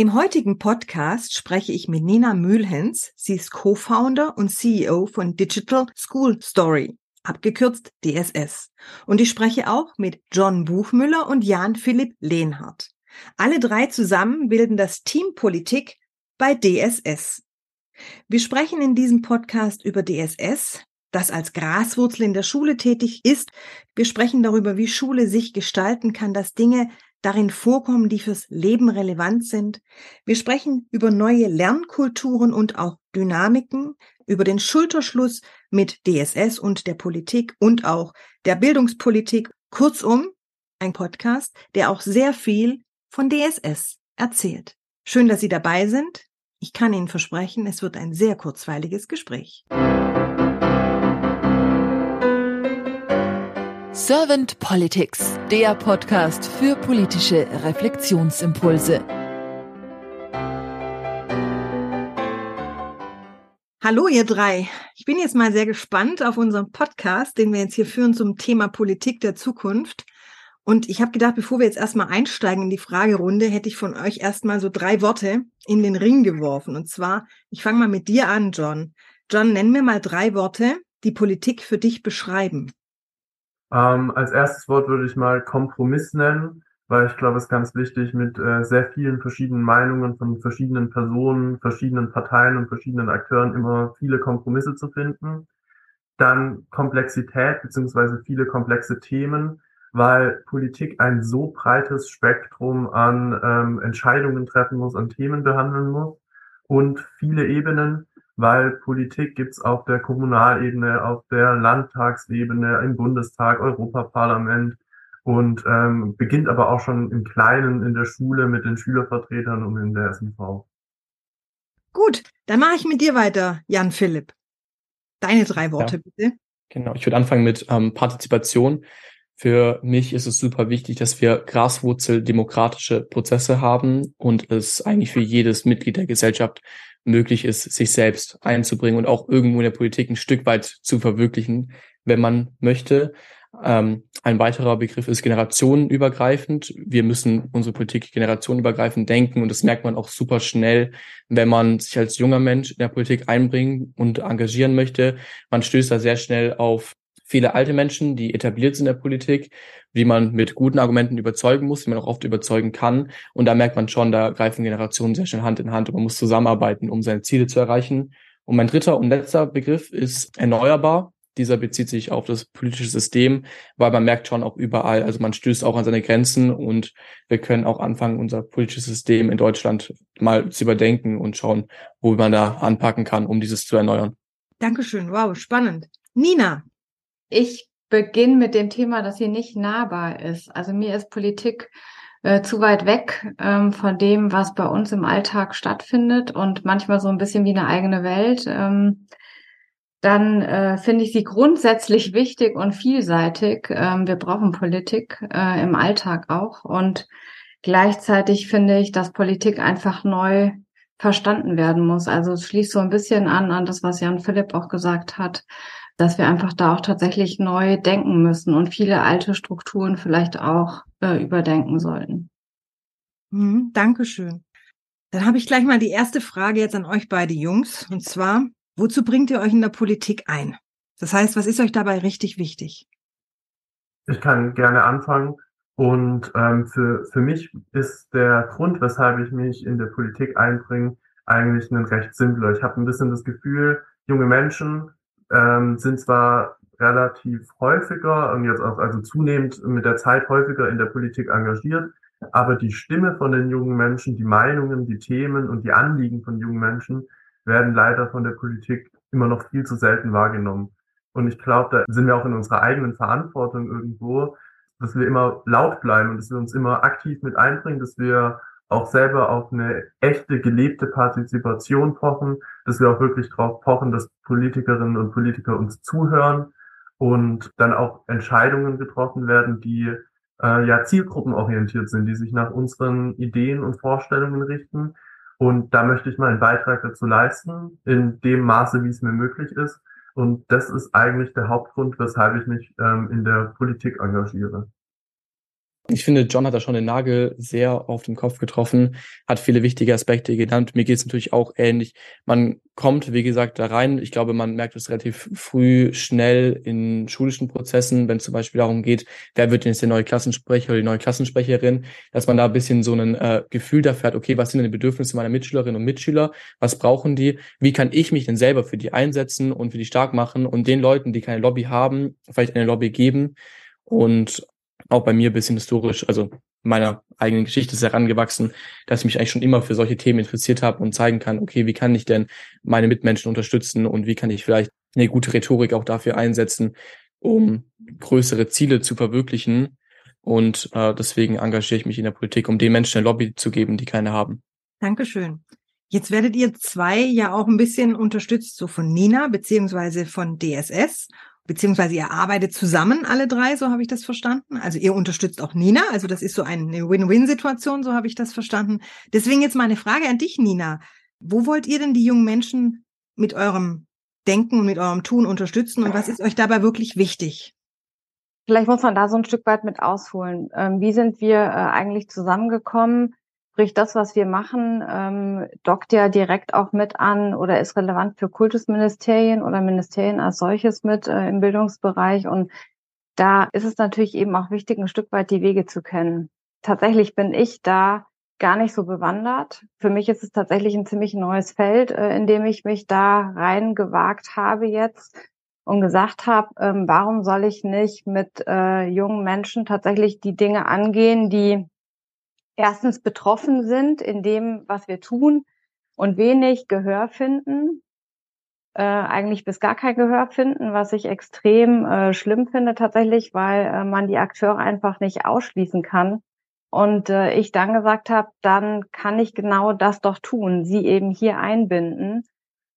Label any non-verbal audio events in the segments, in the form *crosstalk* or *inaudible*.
Im heutigen Podcast spreche ich mit Nina Mühlhens. Sie ist Co-Founder und CEO von Digital School Story, abgekürzt DSS. Und ich spreche auch mit John Buchmüller und Jan Philipp Lehnhardt. Alle drei zusammen bilden das Team Politik bei DSS. Wir sprechen in diesem Podcast über DSS, das als Graswurzel in der Schule tätig ist. Wir sprechen darüber, wie Schule sich gestalten kann, dass Dinge darin vorkommen, die fürs Leben relevant sind. Wir sprechen über neue Lernkulturen und auch Dynamiken, über den Schulterschluss mit DSS und der Politik und auch der Bildungspolitik. Kurzum, ein Podcast, der auch sehr viel von DSS erzählt. Schön, dass Sie dabei sind. Ich kann Ihnen versprechen, es wird ein sehr kurzweiliges Gespräch. Servant Politics, der Podcast für politische Reflexionsimpulse. Hallo ihr drei. Ich bin jetzt mal sehr gespannt auf unseren Podcast, den wir jetzt hier führen zum Thema Politik der Zukunft. Und ich habe gedacht, bevor wir jetzt erstmal einsteigen in die Fragerunde, hätte ich von euch erstmal so drei Worte in den Ring geworfen. Und zwar, ich fange mal mit dir an, John. John, nenn mir mal drei Worte, die Politik für dich beschreiben. Ähm, als erstes Wort würde ich mal Kompromiss nennen, weil ich glaube, es ist ganz wichtig, mit äh, sehr vielen verschiedenen Meinungen von verschiedenen Personen, verschiedenen Parteien und verschiedenen Akteuren immer viele Kompromisse zu finden. Dann Komplexität beziehungsweise viele komplexe Themen, weil Politik ein so breites Spektrum an ähm, Entscheidungen treffen muss, an Themen behandeln muss und viele Ebenen, weil Politik gibt's auf der Kommunalebene, auf der Landtagsebene, im Bundestag, Europaparlament und ähm, beginnt aber auch schon im Kleinen in der Schule mit den Schülervertretern und in der SMV. Gut, dann mache ich mit dir weiter, Jan Philipp. Deine drei Worte ja, bitte. Genau, ich würde anfangen mit ähm, Partizipation. Für mich ist es super wichtig, dass wir graswurzeldemokratische Prozesse haben und es eigentlich für jedes Mitglied der Gesellschaft möglich ist, sich selbst einzubringen und auch irgendwo in der Politik ein Stück weit zu verwirklichen, wenn man möchte. Ähm, ein weiterer Begriff ist generationenübergreifend. Wir müssen unsere Politik generationenübergreifend denken und das merkt man auch super schnell, wenn man sich als junger Mensch in der Politik einbringen und engagieren möchte. Man stößt da sehr schnell auf viele alte Menschen, die etabliert sind in der Politik, wie man mit guten Argumenten überzeugen muss, wie man auch oft überzeugen kann. Und da merkt man schon, da greifen Generationen sehr schnell Hand in Hand und man muss zusammenarbeiten, um seine Ziele zu erreichen. Und mein dritter und letzter Begriff ist erneuerbar. Dieser bezieht sich auf das politische System, weil man merkt schon auch überall, also man stößt auch an seine Grenzen und wir können auch anfangen, unser politisches System in Deutschland mal zu überdenken und schauen, wo man da anpacken kann, um dieses zu erneuern. Dankeschön. Wow, spannend. Nina, ich beginne mit dem Thema, das hier nicht nahbar ist. Also mir ist Politik äh, zu weit weg ähm, von dem, was bei uns im Alltag stattfindet und manchmal so ein bisschen wie eine eigene Welt. Ähm, dann äh, finde ich sie grundsätzlich *laughs* wichtig und vielseitig. Ähm, wir brauchen Politik äh, im Alltag auch. Und gleichzeitig finde ich, dass Politik einfach neu verstanden werden muss. Also es schließt so ein bisschen an an das, was Jan Philipp auch gesagt hat dass wir einfach da auch tatsächlich neu denken müssen und viele alte Strukturen vielleicht auch äh, überdenken sollten. Mhm, Dankeschön. Dann habe ich gleich mal die erste Frage jetzt an euch beide Jungs. Und zwar, wozu bringt ihr euch in der Politik ein? Das heißt, was ist euch dabei richtig wichtig? Ich kann gerne anfangen. Und ähm, für, für mich ist der Grund, weshalb ich mich in der Politik einbringe, eigentlich ein recht simpler. Ich habe ein bisschen das Gefühl, junge Menschen ähm, sind zwar relativ häufiger und jetzt auch also zunehmend mit der Zeit häufiger in der Politik engagiert, aber die Stimme von den jungen Menschen, die Meinungen, die Themen und die Anliegen von jungen Menschen werden leider von der Politik immer noch viel zu selten wahrgenommen. Und ich glaube, da sind wir auch in unserer eigenen Verantwortung irgendwo, dass wir immer laut bleiben und dass wir uns immer aktiv mit einbringen, dass wir auch selber auf eine echte, gelebte Partizipation pochen, dass wir auch wirklich darauf pochen, dass Politikerinnen und Politiker uns zuhören und dann auch Entscheidungen getroffen werden, die äh, ja zielgruppenorientiert sind, die sich nach unseren Ideen und Vorstellungen richten. Und da möchte ich mal einen Beitrag dazu leisten, in dem Maße, wie es mir möglich ist. Und das ist eigentlich der Hauptgrund, weshalb ich mich ähm, in der Politik engagiere. Ich finde, John hat da schon den Nagel sehr auf den Kopf getroffen, hat viele wichtige Aspekte genannt. Mir geht es natürlich auch ähnlich. Man kommt, wie gesagt, da rein. Ich glaube, man merkt es relativ früh, schnell in schulischen Prozessen, wenn es zum Beispiel darum geht, wer wird denn jetzt der neue Klassensprecher oder die neue Klassensprecherin, dass man da ein bisschen so ein äh, Gefühl dafür hat, okay, was sind denn die Bedürfnisse meiner Mitschülerinnen und Mitschüler? Was brauchen die? Wie kann ich mich denn selber für die einsetzen und für die stark machen und den Leuten, die keine Lobby haben, vielleicht eine Lobby geben? Und auch bei mir ein bisschen historisch, also meiner eigenen Geschichte ist herangewachsen, dass ich mich eigentlich schon immer für solche Themen interessiert habe und zeigen kann, okay, wie kann ich denn meine Mitmenschen unterstützen und wie kann ich vielleicht eine gute Rhetorik auch dafür einsetzen, um größere Ziele zu verwirklichen. Und äh, deswegen engagiere ich mich in der Politik, um den Menschen eine Lobby zu geben, die keine haben. Dankeschön. Jetzt werdet ihr zwei ja auch ein bisschen unterstützt, so von Nina beziehungsweise von DSS beziehungsweise ihr arbeitet zusammen alle drei, so habe ich das verstanden. Also ihr unterstützt auch Nina, also das ist so eine Win-Win-Situation, so habe ich das verstanden. Deswegen jetzt meine Frage an dich, Nina. Wo wollt ihr denn die jungen Menschen mit eurem Denken und mit eurem Tun unterstützen und was ist euch dabei wirklich wichtig? Vielleicht muss man da so ein Stück weit mit ausholen. Ähm, wie sind wir äh, eigentlich zusammengekommen? Sprich, das, was wir machen, ähm, dockt ja direkt auch mit an oder ist relevant für Kultusministerien oder Ministerien als solches mit äh, im Bildungsbereich. Und da ist es natürlich eben auch wichtig, ein Stück weit die Wege zu kennen. Tatsächlich bin ich da gar nicht so bewandert. Für mich ist es tatsächlich ein ziemlich neues Feld, äh, in dem ich mich da reingewagt habe jetzt und gesagt habe, ähm, warum soll ich nicht mit äh, jungen Menschen tatsächlich die Dinge angehen, die erstens betroffen sind in dem, was wir tun und wenig Gehör finden, äh, eigentlich bis gar kein Gehör finden, was ich extrem äh, schlimm finde tatsächlich, weil äh, man die Akteure einfach nicht ausschließen kann. Und äh, ich dann gesagt habe, dann kann ich genau das doch tun, sie eben hier einbinden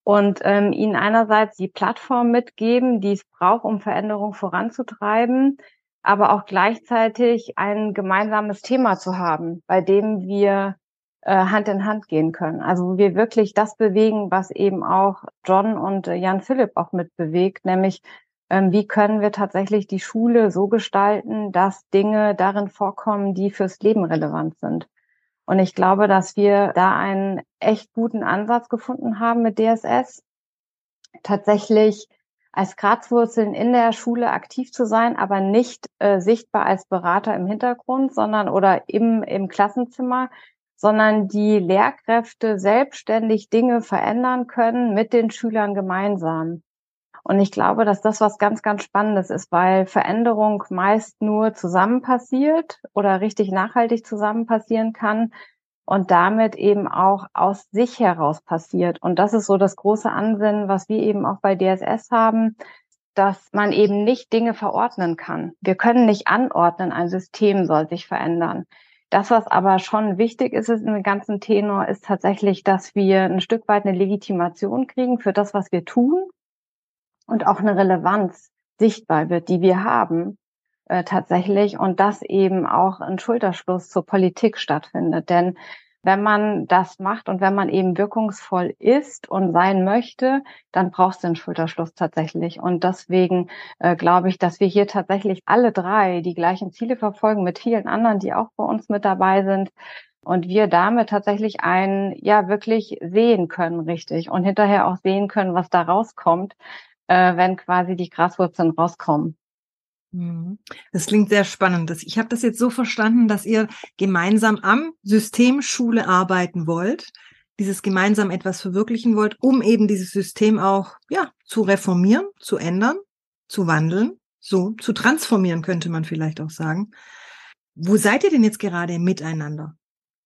und ähm, ihnen einerseits die Plattform mitgeben, die es braucht, um Veränderung voranzutreiben, aber auch gleichzeitig ein gemeinsames Thema zu haben, bei dem wir äh, Hand in Hand gehen können. Also wo wir wirklich das bewegen, was eben auch John und äh, Jan Philipp auch mit bewegt, nämlich ähm, wie können wir tatsächlich die Schule so gestalten, dass Dinge darin vorkommen, die fürs Leben relevant sind. Und ich glaube, dass wir da einen echt guten Ansatz gefunden haben mit DSS. Tatsächlich als Grazwurzeln in der Schule aktiv zu sein, aber nicht äh, sichtbar als Berater im Hintergrund, sondern oder im, im Klassenzimmer, sondern die Lehrkräfte selbstständig Dinge verändern können mit den Schülern gemeinsam. Und ich glaube, dass das was ganz, ganz Spannendes ist, weil Veränderung meist nur zusammen passiert oder richtig nachhaltig zusammen passieren kann, und damit eben auch aus sich heraus passiert. Und das ist so das große Ansinnen, was wir eben auch bei DSS haben, dass man eben nicht Dinge verordnen kann. Wir können nicht anordnen, ein System soll sich verändern. Das, was aber schon wichtig ist, ist in dem ganzen Tenor, ist tatsächlich, dass wir ein Stück weit eine Legitimation kriegen für das, was wir tun und auch eine Relevanz sichtbar wird, die wir haben äh, tatsächlich und dass eben auch ein Schulterschluss zur Politik stattfindet. Denn wenn man das macht und wenn man eben wirkungsvoll ist und sein möchte, dann brauchst du einen Schulterschluss tatsächlich. Und deswegen äh, glaube ich, dass wir hier tatsächlich alle drei die gleichen Ziele verfolgen mit vielen anderen, die auch bei uns mit dabei sind. Und wir damit tatsächlich einen, ja, wirklich sehen können, richtig. Und hinterher auch sehen können, was da rauskommt, äh, wenn quasi die Graswurzeln rauskommen. Mhm. Das klingt sehr spannend. Ich habe das jetzt so verstanden, dass ihr gemeinsam am System Schule arbeiten wollt, dieses gemeinsam etwas verwirklichen wollt, um eben dieses System auch ja zu reformieren, zu ändern, zu wandeln, so zu transformieren könnte man vielleicht auch sagen. Wo seid ihr denn jetzt gerade miteinander?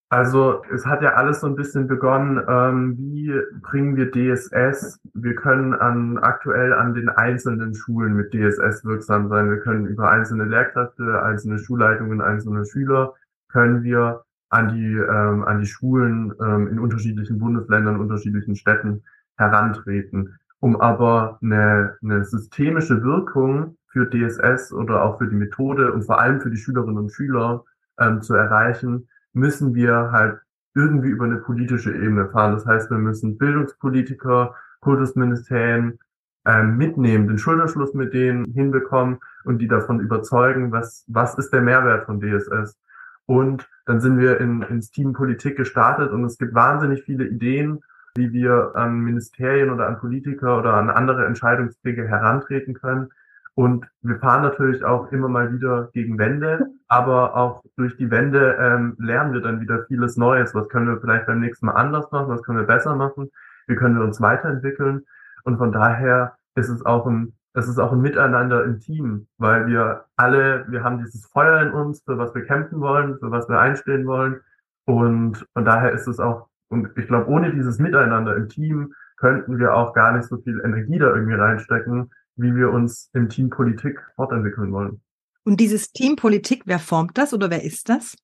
Also es hat ja alles so ein bisschen begonnen, ähm, wie bringen wir DSS? Wir können an aktuell an den einzelnen Schulen mit DSS wirksam sein. Wir können über einzelne Lehrkräfte, einzelne Schulleitungen, einzelne Schüler können wir an die ähm, an die Schulen ähm, in unterschiedlichen Bundesländern, unterschiedlichen Städten herantreten. Um aber eine, eine systemische Wirkung für DSS oder auch für die Methode und vor allem für die Schülerinnen und Schüler ähm, zu erreichen, müssen wir halt irgendwie über eine politische Ebene fahren. Das heißt, wir müssen Bildungspolitiker, Kultusministerien ähm, mitnehmen, den Schulterschluss mit denen hinbekommen und die davon überzeugen, was, was ist der Mehrwert von DSS. Und dann sind wir in, ins Team Politik gestartet und es gibt wahnsinnig viele Ideen, wie wir an Ministerien oder an Politiker oder an andere Entscheidungsträger herantreten können. Und wir fahren natürlich auch immer mal wieder gegen Wände, aber auch durch die Wände ähm, lernen wir dann wieder vieles Neues. Was können wir vielleicht beim nächsten Mal anders machen? Was können wir besser machen? Wie können wir uns weiterentwickeln? Und von daher ist es auch ein, es ist auch ein Miteinander im Team, weil wir alle, wir haben dieses Feuer in uns, für was wir kämpfen wollen, für was wir einstehen wollen. Und von daher ist es auch, und ich glaube, ohne dieses Miteinander im Team könnten wir auch gar nicht so viel Energie da irgendwie reinstecken, wie wir uns im Team Politik fortentwickeln wollen. Und dieses Team Politik, wer formt das oder wer ist das?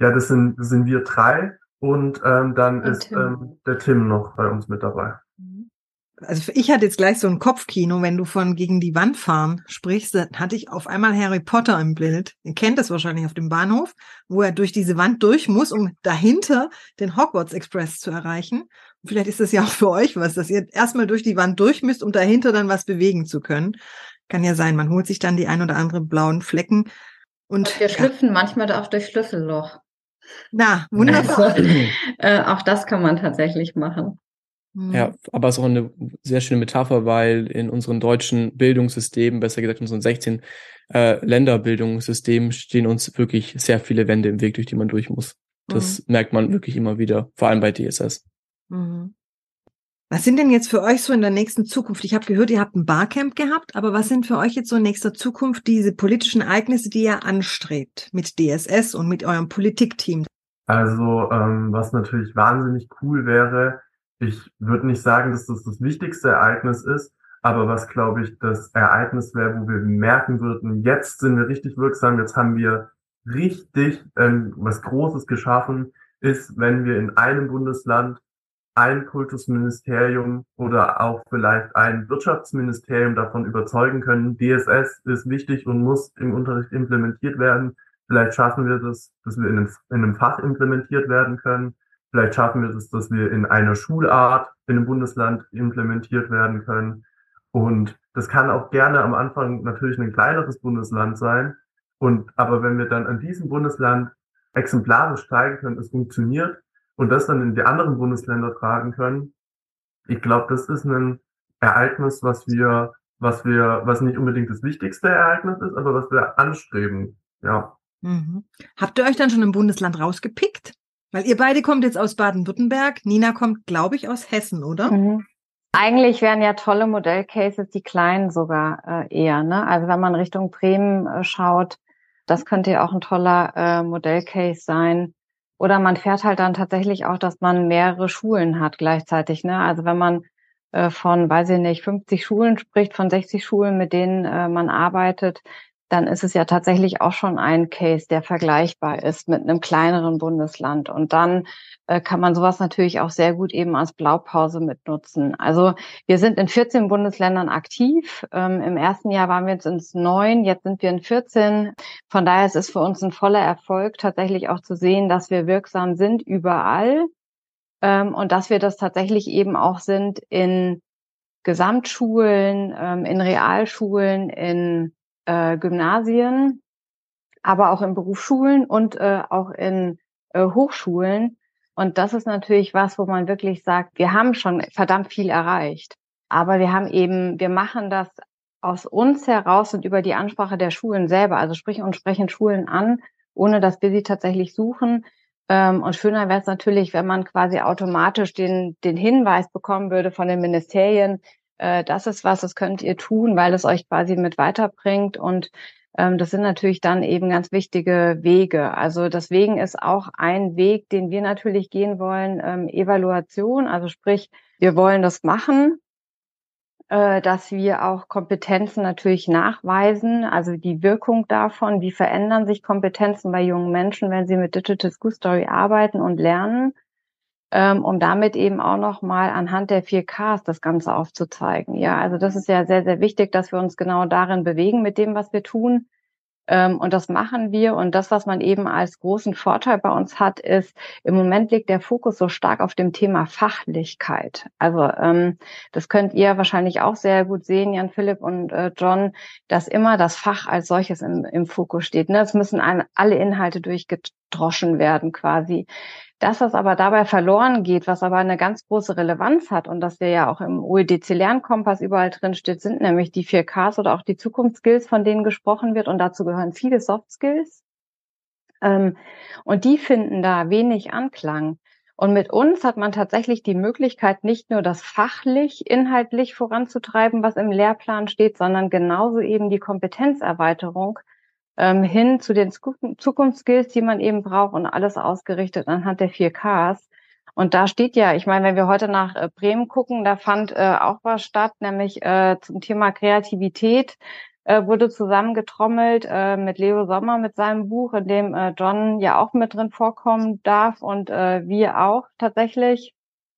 Ja, das sind, das sind wir drei und ähm, dann und ist ähm, der Tim noch bei uns mit dabei. Also ich hatte jetzt gleich so ein Kopfkino, wenn du von gegen die Wand fahren sprichst, dann hatte ich auf einmal Harry Potter im Bild. Ihr kennt das wahrscheinlich auf dem Bahnhof, wo er durch diese Wand durch muss, um dahinter den Hogwarts Express zu erreichen. Vielleicht ist das ja auch für euch was, dass ihr erstmal durch die Wand durch müsst, um dahinter dann was bewegen zu können. Kann ja sein, man holt sich dann die ein oder anderen blauen Flecken. Und, und wir schlüpfen ja. manchmal auch durch Schlüsselloch. Na, wunderbar. Also, *laughs* äh, auch das kann man tatsächlich machen. Ja, aber es ist auch eine sehr schöne Metapher, weil in unseren deutschen Bildungssystemen, besser gesagt in unseren 16 äh, Länderbildungssystemen, stehen uns wirklich sehr viele Wände im Weg, durch die man durch muss. Das mhm. merkt man wirklich immer wieder, vor allem bei DSS. Mhm. Was sind denn jetzt für euch so in der nächsten Zukunft? Ich habe gehört, ihr habt ein Barcamp gehabt, aber was sind für euch jetzt so in nächster Zukunft diese politischen Ereignisse, die ihr anstrebt mit DSS und mit eurem Politikteam? Also ähm, was natürlich wahnsinnig cool wäre, ich würde nicht sagen, dass das das wichtigste Ereignis ist, aber was glaube ich das Ereignis wäre, wo wir merken würden, jetzt sind wir richtig wirksam, jetzt haben wir richtig ähm, was Großes geschaffen, ist, wenn wir in einem Bundesland ein Kultusministerium oder auch vielleicht ein Wirtschaftsministerium davon überzeugen können, DSS ist wichtig und muss im Unterricht implementiert werden. Vielleicht schaffen wir das, dass wir in einem, in einem Fach implementiert werden können. Vielleicht schaffen wir das, dass wir in einer Schulart in einem Bundesland implementiert werden können. Und das kann auch gerne am Anfang natürlich ein kleineres Bundesland sein. Und aber wenn wir dann an diesem Bundesland exemplarisch zeigen können, es funktioniert, und das dann in die anderen Bundesländer tragen können. Ich glaube, das ist ein Ereignis, was wir, was wir, was nicht unbedingt das wichtigste Ereignis ist, aber was wir anstreben. Ja. Mhm. Habt ihr euch dann schon im Bundesland rausgepickt? Weil ihr beide kommt jetzt aus Baden-Württemberg. Nina kommt, glaube ich, aus Hessen, oder? Mhm. Eigentlich wären ja tolle Modellcases die kleinen sogar äh, eher. Ne? Also wenn man Richtung Bremen äh, schaut, das könnte ja auch ein toller äh, Modellcase sein. Oder man fährt halt dann tatsächlich auch, dass man mehrere Schulen hat gleichzeitig. Ne? Also wenn man äh, von, weiß ich nicht, 50 Schulen spricht, von 60 Schulen, mit denen äh, man arbeitet, dann ist es ja tatsächlich auch schon ein Case, der vergleichbar ist mit einem kleineren Bundesland. Und dann äh, kann man sowas natürlich auch sehr gut eben als Blaupause mitnutzen. Also wir sind in 14 Bundesländern aktiv. Ähm, Im ersten Jahr waren wir jetzt ins neun, jetzt sind wir in 14. Von daher ist es für uns ein voller Erfolg, tatsächlich auch zu sehen, dass wir wirksam sind überall ähm, und dass wir das tatsächlich eben auch sind in Gesamtschulen, ähm, in Realschulen, in äh, Gymnasien, aber auch in Berufsschulen und äh, auch in äh, Hochschulen. Und das ist natürlich was, wo man wirklich sagt, wir haben schon verdammt viel erreicht. Aber wir haben eben, wir machen das aus uns heraus und über die Ansprache der Schulen selber. Also sprich und sprechen Schulen an, ohne dass wir sie tatsächlich suchen. Ähm, und schöner wäre es natürlich, wenn man quasi automatisch den, den Hinweis bekommen würde von den Ministerien, äh, das ist was, das könnt ihr tun, weil es euch quasi mit weiterbringt und ähm, das sind natürlich dann eben ganz wichtige Wege. Also deswegen ist auch ein Weg, den wir natürlich gehen wollen, ähm, Evaluation. Also sprich, wir wollen das machen, äh, dass wir auch Kompetenzen natürlich nachweisen, also die Wirkung davon, wie verändern sich Kompetenzen bei jungen Menschen, wenn sie mit Digital School Story arbeiten und lernen ähm, um damit eben auch nochmal anhand der 4Ks das Ganze aufzuzeigen. Ja, also das ist ja sehr, sehr wichtig, dass wir uns genau darin bewegen mit dem, was wir tun. Ähm, und das machen wir. Und das, was man eben als großen Vorteil bei uns hat, ist, im Moment liegt der Fokus so stark auf dem Thema Fachlichkeit. Also ähm, das könnt ihr wahrscheinlich auch sehr gut sehen, Jan Philipp und äh, John, dass immer das Fach als solches im, im Fokus steht. Ne? Es müssen alle Inhalte durchgedroschen werden quasi. Das, was aber dabei verloren geht, was aber eine ganz große Relevanz hat und das wir ja auch im UEDC Lernkompass überall drin steht, sind nämlich die 4Ks oder auch die Zukunftsskills, von denen gesprochen wird. Und dazu gehören viele Soft Skills. Ähm, und die finden da wenig Anklang. Und mit uns hat man tatsächlich die Möglichkeit, nicht nur das fachlich, inhaltlich voranzutreiben, was im Lehrplan steht, sondern genauso eben die Kompetenzerweiterung ähm, hin zu den Zukunftsskills, die man eben braucht und alles ausgerichtet anhand der 4Ks. Und da steht ja, ich meine, wenn wir heute nach äh, Bremen gucken, da fand äh, auch was statt, nämlich äh, zum Thema Kreativität äh, wurde zusammengetrommelt äh, mit Leo Sommer mit seinem Buch, in dem äh, John ja auch mit drin vorkommen darf und äh, wir auch tatsächlich.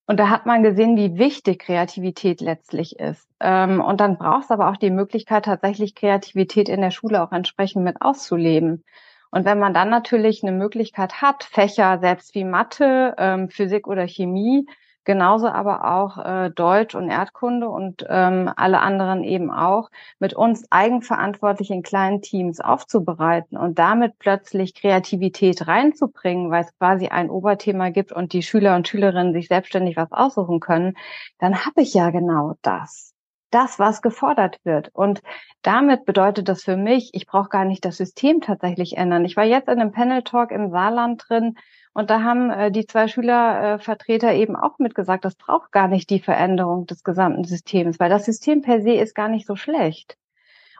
Und da hat man gesehen, wie wichtig Kreativität letztlich ist. Ähm, und dann brauchst du aber auch die Möglichkeit, tatsächlich Kreativität in der Schule auch entsprechend mit auszuleben. Und wenn man dann natürlich eine Möglichkeit hat, Fächer selbst wie Mathe, ähm, Physik oder Chemie genauso aber auch äh, Deutsch und Erdkunde und ähm, alle anderen eben auch, mit uns eigenverantwortlich in kleinen Teams aufzubereiten und damit plötzlich Kreativität reinzubringen, weil es quasi ein Oberthema gibt und die Schüler und Schülerinnen sich selbstständig was aussuchen können, dann habe ich ja genau das das, was gefordert wird. Und damit bedeutet das für mich, ich brauche gar nicht das System tatsächlich ändern. Ich war jetzt in einem Panel Talk im Saarland drin und da haben äh, die zwei Schülervertreter eben auch mitgesagt, das braucht gar nicht die Veränderung des gesamten Systems, weil das System per se ist gar nicht so schlecht.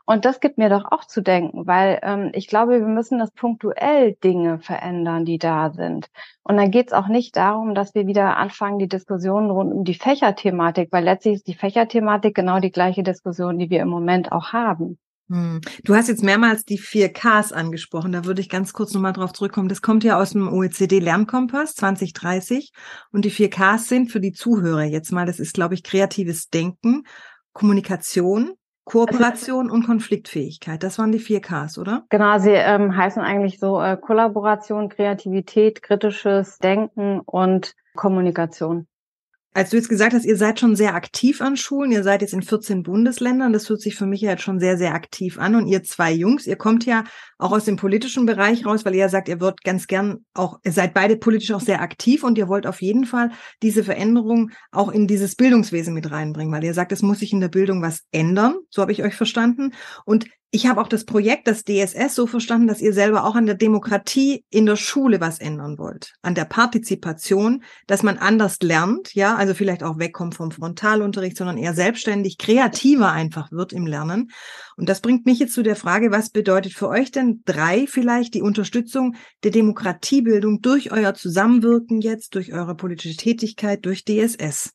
Und das gibt mir doch auch zu denken, weil ähm, ich glaube, wir müssen das punktuell Dinge verändern, die da sind. Und dann geht es auch nicht darum, dass wir wieder anfangen, die Diskussion rund um die Fächerthematik, weil letztlich ist die Fächerthematik genau die gleiche Diskussion, die wir im Moment auch haben. Hm. Du hast jetzt mehrmals die vier Ks angesprochen. Da würde ich ganz kurz nochmal drauf zurückkommen. Das kommt ja aus dem OECD Lernkompass 2030. Und die vier Ks sind für die Zuhörer jetzt mal, das ist, glaube ich, kreatives Denken, Kommunikation, Kooperation und Konfliktfähigkeit. Das waren die vier Ks, oder? Genau, sie ähm, heißen eigentlich so äh, Kollaboration, Kreativität, kritisches Denken und Kommunikation. Als du jetzt gesagt hast, ihr seid schon sehr aktiv an Schulen, ihr seid jetzt in 14 Bundesländern, das hört sich für mich ja jetzt schon sehr, sehr aktiv an. Und ihr zwei Jungs, ihr kommt ja auch aus dem politischen Bereich raus, weil ihr ja sagt, ihr würdet ganz gern auch, ihr seid beide politisch auch sehr aktiv und ihr wollt auf jeden Fall diese Veränderung auch in dieses Bildungswesen mit reinbringen, weil ihr sagt, es muss sich in der Bildung was ändern. So habe ich euch verstanden. Und ich habe auch das Projekt, das DSS, so verstanden, dass ihr selber auch an der Demokratie in der Schule was ändern wollt. An der Partizipation, dass man anders lernt, ja, also vielleicht auch wegkommt vom Frontalunterricht, sondern eher selbstständig, kreativer einfach wird im Lernen. Und das bringt mich jetzt zu der Frage, was bedeutet für euch denn drei vielleicht die Unterstützung der Demokratiebildung durch euer Zusammenwirken jetzt, durch eure politische Tätigkeit, durch DSS?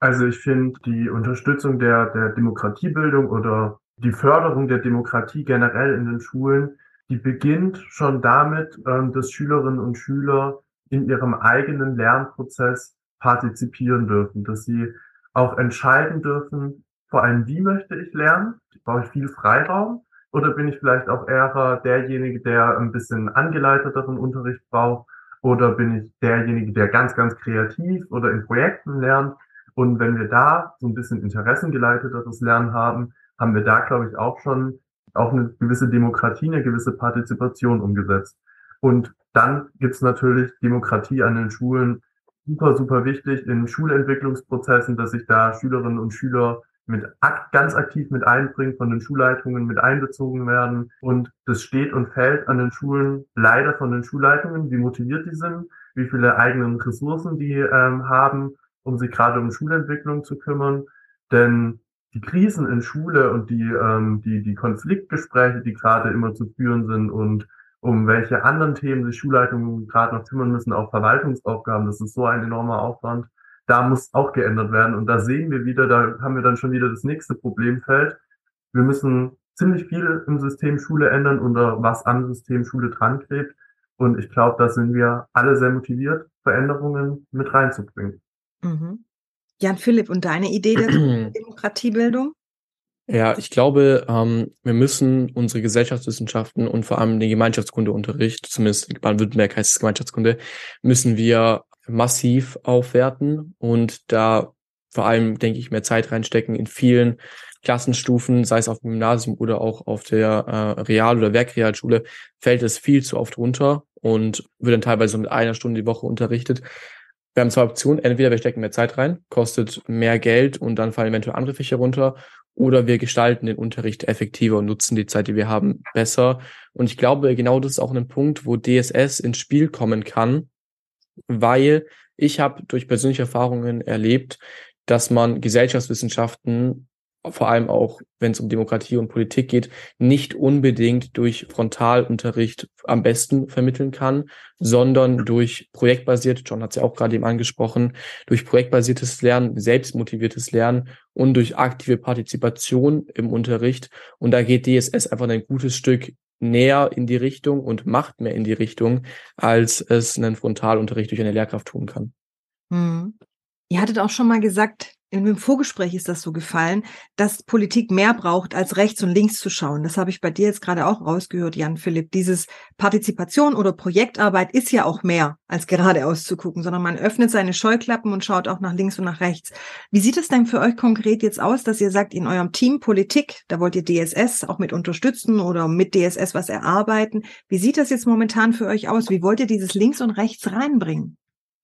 Also ich finde die Unterstützung der, der Demokratiebildung oder die Förderung der Demokratie generell in den Schulen, die beginnt schon damit, ähm, dass Schülerinnen und Schüler in ihrem eigenen Lernprozess partizipieren dürfen, dass sie auch entscheiden dürfen, vor allem, wie möchte ich lernen? Brauche ich viel Freiraum? Oder bin ich vielleicht auch eher derjenige, der ein bisschen angeleiteteren Unterricht braucht? Oder bin ich derjenige, der ganz, ganz kreativ oder in Projekten lernt? Und wenn wir da so ein bisschen interessengeleiteteres Lernen haben, haben wir da, glaube ich, auch schon auch eine gewisse Demokratie, eine gewisse Partizipation umgesetzt. Und dann gibt's natürlich Demokratie an den Schulen, super, super wichtig in Schulentwicklungsprozessen, dass sich da Schülerinnen und Schüler mit ganz aktiv mit einbringen, von den Schulleitungen mit einbezogen werden. Und das steht und fällt an den Schulen leider von den Schulleitungen, wie motiviert die sind, wie viele eigenen Ressourcen die ähm, haben, um sich gerade um Schulentwicklung zu kümmern. Denn die Krisen in Schule und die, ähm, die, die Konfliktgespräche, die gerade immer zu führen sind und um welche anderen Themen sich Schulleitungen gerade noch kümmern müssen, auch Verwaltungsaufgaben, das ist so ein enormer Aufwand. Da muss auch geändert werden. Und da sehen wir wieder, da haben wir dann schon wieder das nächste Problemfeld. Wir müssen ziemlich viel im System Schule ändern oder was am System Schule dran klebt. Und ich glaube, da sind wir alle sehr motiviert, Veränderungen mit reinzubringen. Mhm. Jan Philipp, und deine Idee der *clears throat* Demokratiebildung? Ja, ich glaube, ähm, wir müssen unsere Gesellschaftswissenschaften und vor allem den Gemeinschaftskundeunterricht, zumindest in Baden-Württemberg heißt es Gemeinschaftskunde, müssen wir massiv aufwerten und da vor allem, denke ich, mehr Zeit reinstecken in vielen Klassenstufen, sei es auf dem Gymnasium oder auch auf der äh, Real- oder Werkrealschule, fällt es viel zu oft runter und wird dann teilweise mit einer Stunde die Woche unterrichtet. Wir haben zwei Optionen. Entweder wir stecken mehr Zeit rein, kostet mehr Geld und dann fallen eventuell andere Fächer runter. Oder wir gestalten den Unterricht effektiver und nutzen die Zeit, die wir haben, besser. Und ich glaube, genau das ist auch ein Punkt, wo DSS ins Spiel kommen kann, weil ich habe durch persönliche Erfahrungen erlebt, dass man Gesellschaftswissenschaften vor allem auch, wenn es um Demokratie und Politik geht, nicht unbedingt durch Frontalunterricht am besten vermitteln kann, sondern durch projektbasiert, John hat es ja auch gerade eben angesprochen, durch projektbasiertes Lernen, selbstmotiviertes Lernen und durch aktive Partizipation im Unterricht. Und da geht DSS einfach ein gutes Stück näher in die Richtung und macht mehr in die Richtung, als es einen Frontalunterricht durch eine Lehrkraft tun kann. Hm. Ihr hattet auch schon mal gesagt, in dem Vorgespräch ist das so gefallen, dass Politik mehr braucht, als rechts und links zu schauen. Das habe ich bei dir jetzt gerade auch rausgehört, Jan Philipp. Dieses Partizipation oder Projektarbeit ist ja auch mehr, als geradeaus zu gucken, sondern man öffnet seine Scheuklappen und schaut auch nach links und nach rechts. Wie sieht es denn für euch konkret jetzt aus, dass ihr sagt, in eurem Team Politik, da wollt ihr DSS auch mit unterstützen oder mit DSS was erarbeiten? Wie sieht das jetzt momentan für euch aus? Wie wollt ihr dieses links und rechts reinbringen?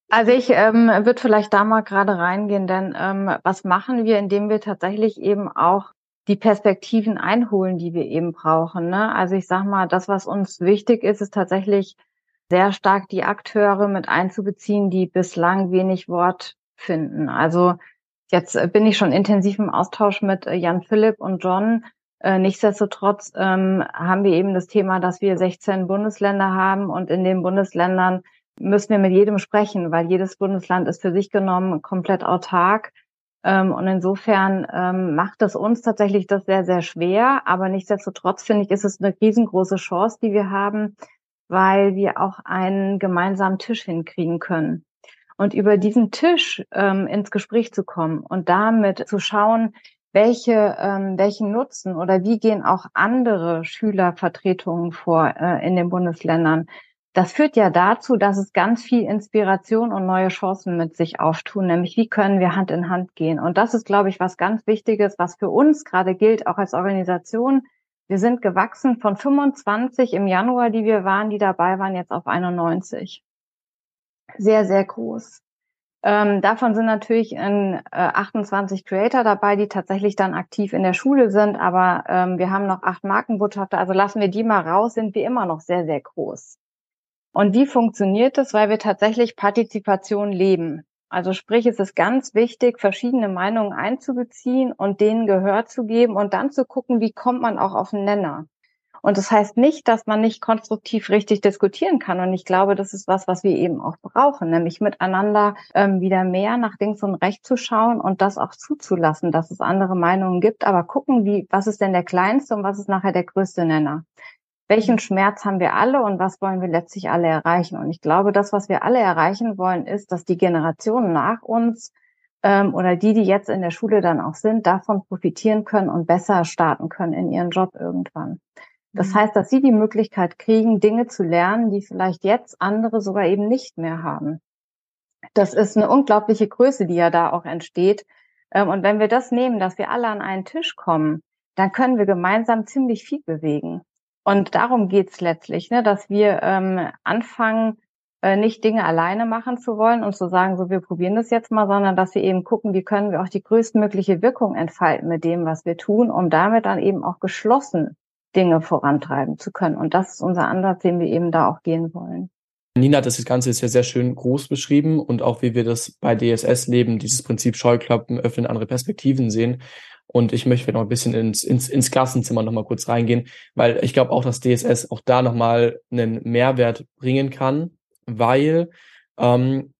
Also ich ähm, würde vielleicht da mal gerade reingehen, denn ähm, was machen wir, indem wir tatsächlich eben auch die Perspektiven einholen, die wir eben brauchen. Ne? Also ich sage mal, das, was uns wichtig ist, ist tatsächlich sehr stark die Akteure mit einzubeziehen, die bislang wenig Wort finden. Also jetzt bin ich schon intensiv im Austausch mit äh, Jan Philipp und John. Äh, nichtsdestotrotz ähm, haben wir eben das Thema, dass wir 16 Bundesländer haben und in den Bundesländern müssen wir mit jedem sprechen, weil jedes Bundesland ist für sich genommen komplett autark. Ähm, und insofern ähm, macht es uns tatsächlich das sehr, sehr schwer. Aber nichtsdestotrotz finde ich, ist es eine riesengroße Chance, die wir haben, weil wir auch einen gemeinsamen Tisch hinkriegen können. Und über diesen Tisch ähm, ins Gespräch zu kommen und damit zu schauen, welche, ähm, welchen Nutzen oder wie gehen auch andere Schülervertretungen vor äh, in den Bundesländern, das führt ja dazu, dass es ganz viel Inspiration und neue Chancen mit sich auftun, nämlich wie können wir Hand in Hand gehen. Und das ist, glaube ich, was ganz Wichtiges, was für uns gerade gilt, auch als Organisation. Wir sind gewachsen von 25 im Januar, die wir waren, die dabei waren, jetzt auf 91. Sehr, sehr groß. Ähm, davon sind natürlich in, äh, 28 Creator dabei, die tatsächlich dann aktiv in der Schule sind, aber ähm, wir haben noch acht Markenbotschafter, also lassen wir die mal raus, sind wir immer noch sehr, sehr groß. Und wie funktioniert das? Weil wir tatsächlich Partizipation leben. Also sprich, es ist ganz wichtig, verschiedene Meinungen einzubeziehen und denen Gehör zu geben und dann zu gucken, wie kommt man auch auf den Nenner. Und das heißt nicht, dass man nicht konstruktiv richtig diskutieren kann. Und ich glaube, das ist was, was wir eben auch brauchen, nämlich miteinander ähm, wieder mehr nach links und rechts zu schauen und das auch zuzulassen, dass es andere Meinungen gibt, aber gucken, wie, was ist denn der kleinste und was ist nachher der größte Nenner welchen Schmerz haben wir alle und was wollen wir letztlich alle erreichen? Und ich glaube, das, was wir alle erreichen wollen, ist, dass die Generationen nach uns ähm, oder die, die jetzt in der Schule dann auch sind, davon profitieren können und besser starten können in ihren Job irgendwann. Das mhm. heißt, dass sie die Möglichkeit kriegen, Dinge zu lernen, die vielleicht jetzt andere sogar eben nicht mehr haben. Das ist eine unglaubliche Größe, die ja da auch entsteht. Ähm, und wenn wir das nehmen, dass wir alle an einen Tisch kommen, dann können wir gemeinsam ziemlich viel bewegen. Und darum geht's letztlich, ne, dass wir ähm, anfangen, äh, nicht Dinge alleine machen zu wollen und zu sagen, so wir probieren das jetzt mal, sondern dass wir eben gucken, wie können wir auch die größtmögliche Wirkung entfalten mit dem, was wir tun, um damit dann eben auch geschlossen Dinge vorantreiben zu können. Und das ist unser Ansatz, den wir eben da auch gehen wollen. Nina hat das Ganze jetzt ja sehr schön groß beschrieben und auch wie wir das bei DSS leben, dieses Prinzip Scheuklappen öffnen, andere Perspektiven sehen. Und ich möchte noch ein bisschen ins, ins, ins Klassenzimmer nochmal kurz reingehen, weil ich glaube auch, dass DSS auch da nochmal einen Mehrwert bringen kann, weil ähm,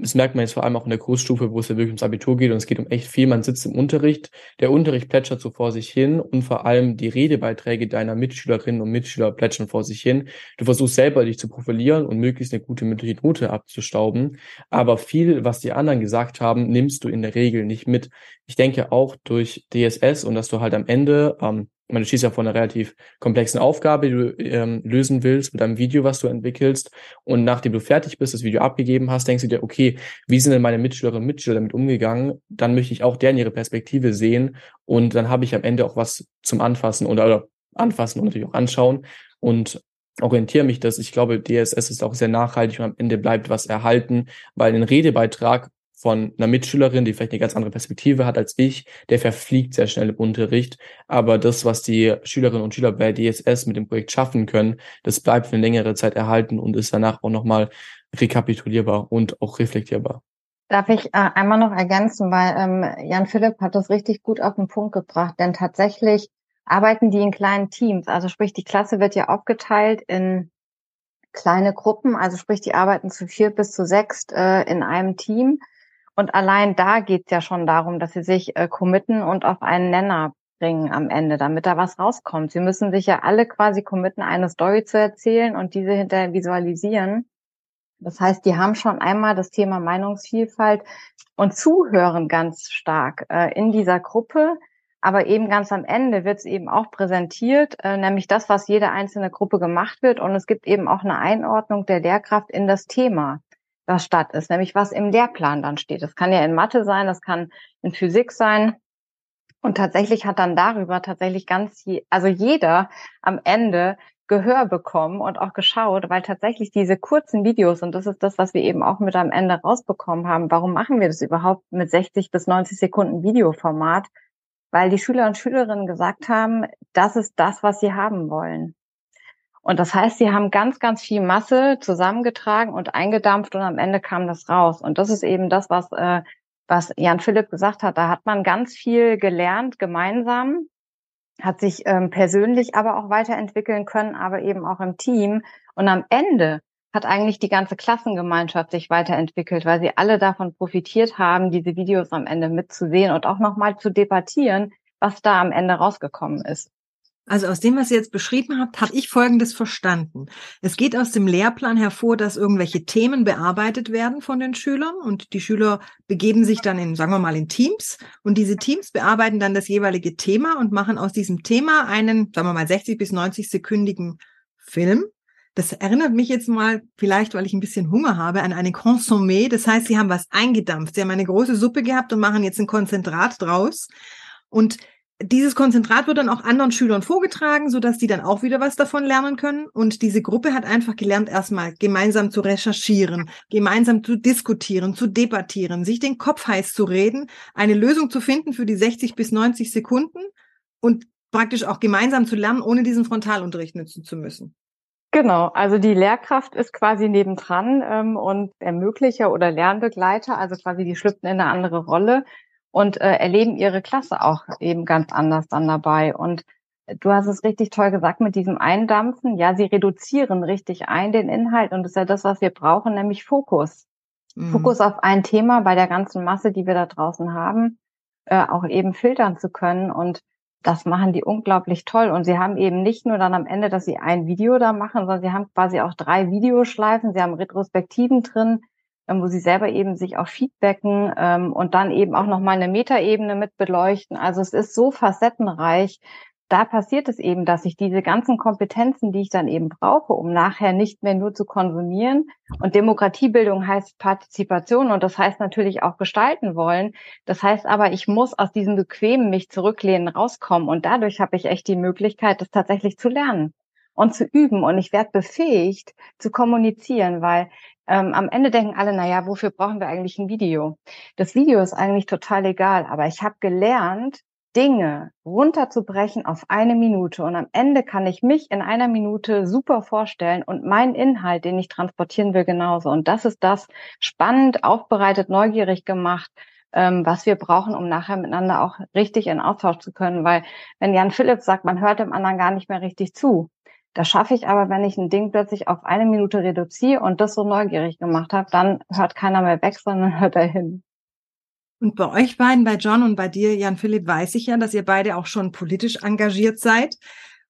das merkt man jetzt vor allem auch in der Großstufe, wo es ja wirklich ums Abitur geht und es geht um echt viel. Man sitzt im Unterricht, der Unterricht plätschert so vor sich hin und vor allem die Redebeiträge deiner Mitschülerinnen und Mitschüler plätschern vor sich hin. Du versuchst selber dich zu profilieren und möglichst eine gute mündliche Note abzustauben, aber viel, was die anderen gesagt haben, nimmst du in der Regel nicht mit. Ich denke auch durch DSS und dass du halt am Ende ähm, du stehst ja vor einer relativ komplexen Aufgabe, die du ähm, lösen willst mit einem Video, was du entwickelst. Und nachdem du fertig bist, das Video abgegeben hast, denkst du dir, okay, wie sind denn meine Mitschülerinnen und Mitschüler damit umgegangen? Dann möchte ich auch deren ihre Perspektive sehen. Und dann habe ich am Ende auch was zum Anfassen oder, oder anfassen und natürlich auch anschauen. Und orientiere mich das. Ich glaube, DSS ist auch sehr nachhaltig und am Ende bleibt was erhalten, weil ein Redebeitrag von einer Mitschülerin, die vielleicht eine ganz andere Perspektive hat als ich, der verfliegt sehr schnell im Unterricht. Aber das, was die Schülerinnen und Schüler bei DSS mit dem Projekt schaffen können, das bleibt für eine längere Zeit erhalten und ist danach auch nochmal rekapitulierbar und auch reflektierbar. Darf ich äh, einmal noch ergänzen, weil ähm, Jan Philipp hat das richtig gut auf den Punkt gebracht, denn tatsächlich arbeiten die in kleinen Teams. Also sprich, die Klasse wird ja aufgeteilt in kleine Gruppen, also sprich, die arbeiten zu vier bis zu sechs äh, in einem Team. Und allein da geht es ja schon darum, dass sie sich äh, committen und auf einen Nenner bringen am Ende, damit da was rauskommt. Sie müssen sich ja alle quasi committen, eine Story zu erzählen und diese hinterher visualisieren. Das heißt, die haben schon einmal das Thema Meinungsvielfalt und zuhören ganz stark äh, in dieser Gruppe. Aber eben ganz am Ende wird es eben auch präsentiert, äh, nämlich das, was jede einzelne Gruppe gemacht wird. Und es gibt eben auch eine Einordnung der Lehrkraft in das Thema was statt ist, nämlich was im Lehrplan dann steht. Das kann ja in Mathe sein, das kann in Physik sein. Und tatsächlich hat dann darüber tatsächlich ganz, also jeder am Ende Gehör bekommen und auch geschaut, weil tatsächlich diese kurzen Videos, und das ist das, was wir eben auch mit am Ende rausbekommen haben, warum machen wir das überhaupt mit 60 bis 90 Sekunden Videoformat? Weil die Schüler und Schülerinnen gesagt haben, das ist das, was sie haben wollen. Und das heißt, sie haben ganz, ganz viel Masse zusammengetragen und eingedampft und am Ende kam das raus. Und das ist eben das, was, äh, was Jan Philipp gesagt hat. Da hat man ganz viel gelernt gemeinsam, hat sich ähm, persönlich aber auch weiterentwickeln können, aber eben auch im Team. Und am Ende hat eigentlich die ganze Klassengemeinschaft sich weiterentwickelt, weil sie alle davon profitiert haben, diese Videos am Ende mitzusehen und auch nochmal zu debattieren, was da am Ende rausgekommen ist. Also aus dem, was ihr jetzt beschrieben habt, habe ich Folgendes verstanden. Es geht aus dem Lehrplan hervor, dass irgendwelche Themen bearbeitet werden von den Schülern und die Schüler begeben sich dann in, sagen wir mal, in Teams und diese Teams bearbeiten dann das jeweilige Thema und machen aus diesem Thema einen, sagen wir mal, 60 bis 90 sekündigen Film. Das erinnert mich jetzt mal, vielleicht weil ich ein bisschen Hunger habe, an eine Consommé. Das heißt, sie haben was eingedampft. Sie haben eine große Suppe gehabt und machen jetzt ein Konzentrat draus. Und dieses Konzentrat wird dann auch anderen Schülern vorgetragen, so dass die dann auch wieder was davon lernen können. Und diese Gruppe hat einfach gelernt, erstmal gemeinsam zu recherchieren, gemeinsam zu diskutieren, zu debattieren, sich den Kopf heiß zu reden, eine Lösung zu finden für die 60 bis 90 Sekunden und praktisch auch gemeinsam zu lernen, ohne diesen Frontalunterricht nutzen zu müssen. Genau, also die Lehrkraft ist quasi nebendran ähm, und Ermöglicher oder Lernbegleiter, also quasi die schlüpfen in eine andere Rolle und äh, erleben ihre Klasse auch eben ganz anders dann dabei. Und du hast es richtig toll gesagt mit diesem Eindampfen. Ja, sie reduzieren richtig ein den Inhalt und das ist ja das, was wir brauchen, nämlich Fokus. Mhm. Fokus auf ein Thema bei der ganzen Masse, die wir da draußen haben, äh, auch eben filtern zu können und das machen die unglaublich toll. Und sie haben eben nicht nur dann am Ende, dass sie ein Video da machen, sondern sie haben quasi auch drei Videoschleifen. Sie haben Retrospektiven drin, wo sie selber eben sich auch feedbacken ähm, und dann eben auch nochmal eine Metaebene mit beleuchten. Also es ist so facettenreich. Da passiert es eben, dass ich diese ganzen Kompetenzen, die ich dann eben brauche, um nachher nicht mehr nur zu konsumieren. Und Demokratiebildung heißt Partizipation und das heißt natürlich auch gestalten wollen. Das heißt aber, ich muss aus diesem bequemen mich zurücklehnen rauskommen und dadurch habe ich echt die Möglichkeit, das tatsächlich zu lernen und zu üben und ich werde befähigt zu kommunizieren, weil ähm, am Ende denken alle, na ja, wofür brauchen wir eigentlich ein Video? Das Video ist eigentlich total egal, aber ich habe gelernt, Dinge runterzubrechen auf eine Minute und am Ende kann ich mich in einer Minute super vorstellen und meinen Inhalt, den ich transportieren will, genauso. Und das ist das spannend, aufbereitet, neugierig gemacht, ähm, was wir brauchen, um nachher miteinander auch richtig in Austausch zu können. Weil wenn Jan Philipp sagt, man hört dem anderen gar nicht mehr richtig zu, Das schaffe ich aber, wenn ich ein Ding plötzlich auf eine Minute reduziere und das so neugierig gemacht habe, dann hört keiner mehr weg, sondern *laughs* hört er hin. Und bei euch beiden, bei John und bei dir, Jan Philipp, weiß ich ja, dass ihr beide auch schon politisch engagiert seid.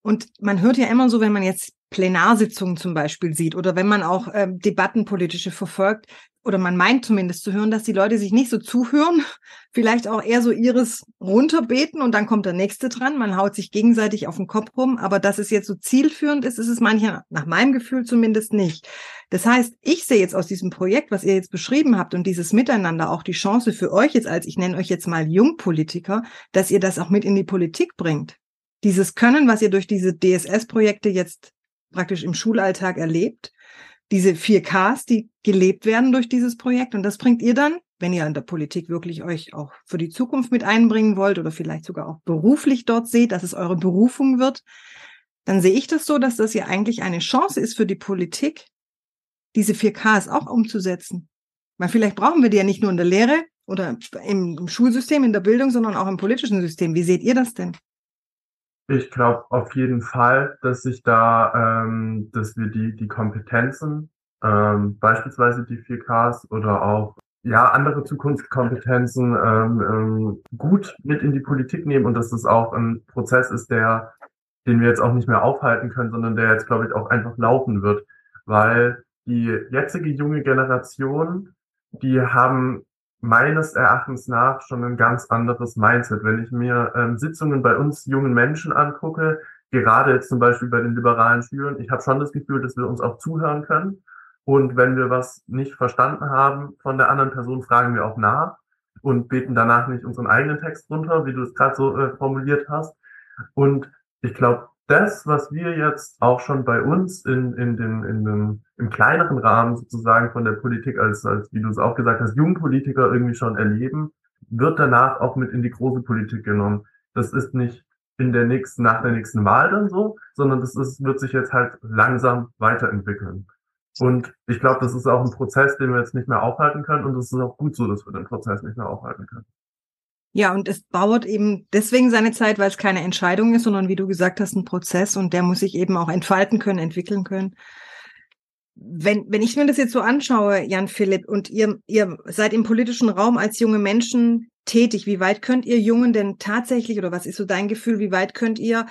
Und man hört ja immer so, wenn man jetzt Plenarsitzungen zum Beispiel sieht oder wenn man auch äh, Debattenpolitische verfolgt, oder man meint zumindest zu hören, dass die Leute sich nicht so zuhören, *laughs* vielleicht auch eher so ihres runterbeten und dann kommt der nächste dran. Man haut sich gegenseitig auf den Kopf rum, aber dass es jetzt so zielführend ist, ist es manchmal nach meinem Gefühl zumindest nicht. Das heißt, ich sehe jetzt aus diesem Projekt, was ihr jetzt beschrieben habt und dieses Miteinander auch die Chance für euch jetzt als, ich nenne euch jetzt mal Jungpolitiker, dass ihr das auch mit in die Politik bringt. Dieses Können, was ihr durch diese DSS-Projekte jetzt praktisch im Schulalltag erlebt, diese vier Ks, die gelebt werden durch dieses Projekt. Und das bringt ihr dann, wenn ihr in der Politik wirklich euch auch für die Zukunft mit einbringen wollt oder vielleicht sogar auch beruflich dort seht, dass es eure Berufung wird, dann sehe ich das so, dass das ja eigentlich eine Chance ist für die Politik, diese vier Ks auch umzusetzen. Weil vielleicht brauchen wir die ja nicht nur in der Lehre oder im, Schulsystem, in der Bildung, sondern auch im politischen System. Wie seht ihr das denn? Ich glaube auf jeden Fall, dass sich da, ähm, dass wir die, die Kompetenzen, ähm, beispielsweise die 4Ks oder auch ja andere Zukunftskompetenzen ähm, ähm, gut mit in die Politik nehmen und dass das auch ein Prozess ist, der, den wir jetzt auch nicht mehr aufhalten können, sondern der jetzt, glaube ich, auch einfach laufen wird, weil die jetzige junge Generation, die haben meines Erachtens nach schon ein ganz anderes Mindset. Wenn ich mir ähm, Sitzungen bei uns jungen Menschen angucke, gerade jetzt zum Beispiel bei den liberalen Schülern, ich habe schon das Gefühl, dass wir uns auch zuhören können. Und wenn wir was nicht verstanden haben von der anderen Person, fragen wir auch nach und beten danach nicht unseren eigenen Text runter, wie du es gerade so äh, formuliert hast. Und ich glaube, das, was wir jetzt auch schon bei uns in, in den, in den, im kleineren Rahmen sozusagen von der Politik als, als, wie du es auch gesagt hast, Jungpolitiker irgendwie schon erleben, wird danach auch mit in die große Politik genommen. Das ist nicht in der nächsten, nach der nächsten Wahl dann so, sondern das ist, wird sich jetzt halt langsam weiterentwickeln. Und ich glaube, das ist auch ein Prozess, den wir jetzt nicht mehr aufhalten können und es ist auch gut so, dass wir den Prozess nicht mehr aufhalten können. Ja, und es dauert eben deswegen seine Zeit, weil es keine Entscheidung ist, sondern wie du gesagt hast, ein Prozess und der muss sich eben auch entfalten können, entwickeln können. Wenn, wenn ich mir das jetzt so anschaue, Jan Philipp, und ihr, ihr seid im politischen Raum als junge Menschen tätig, wie weit könnt ihr Jungen denn tatsächlich, oder was ist so dein Gefühl, wie weit könnt ihr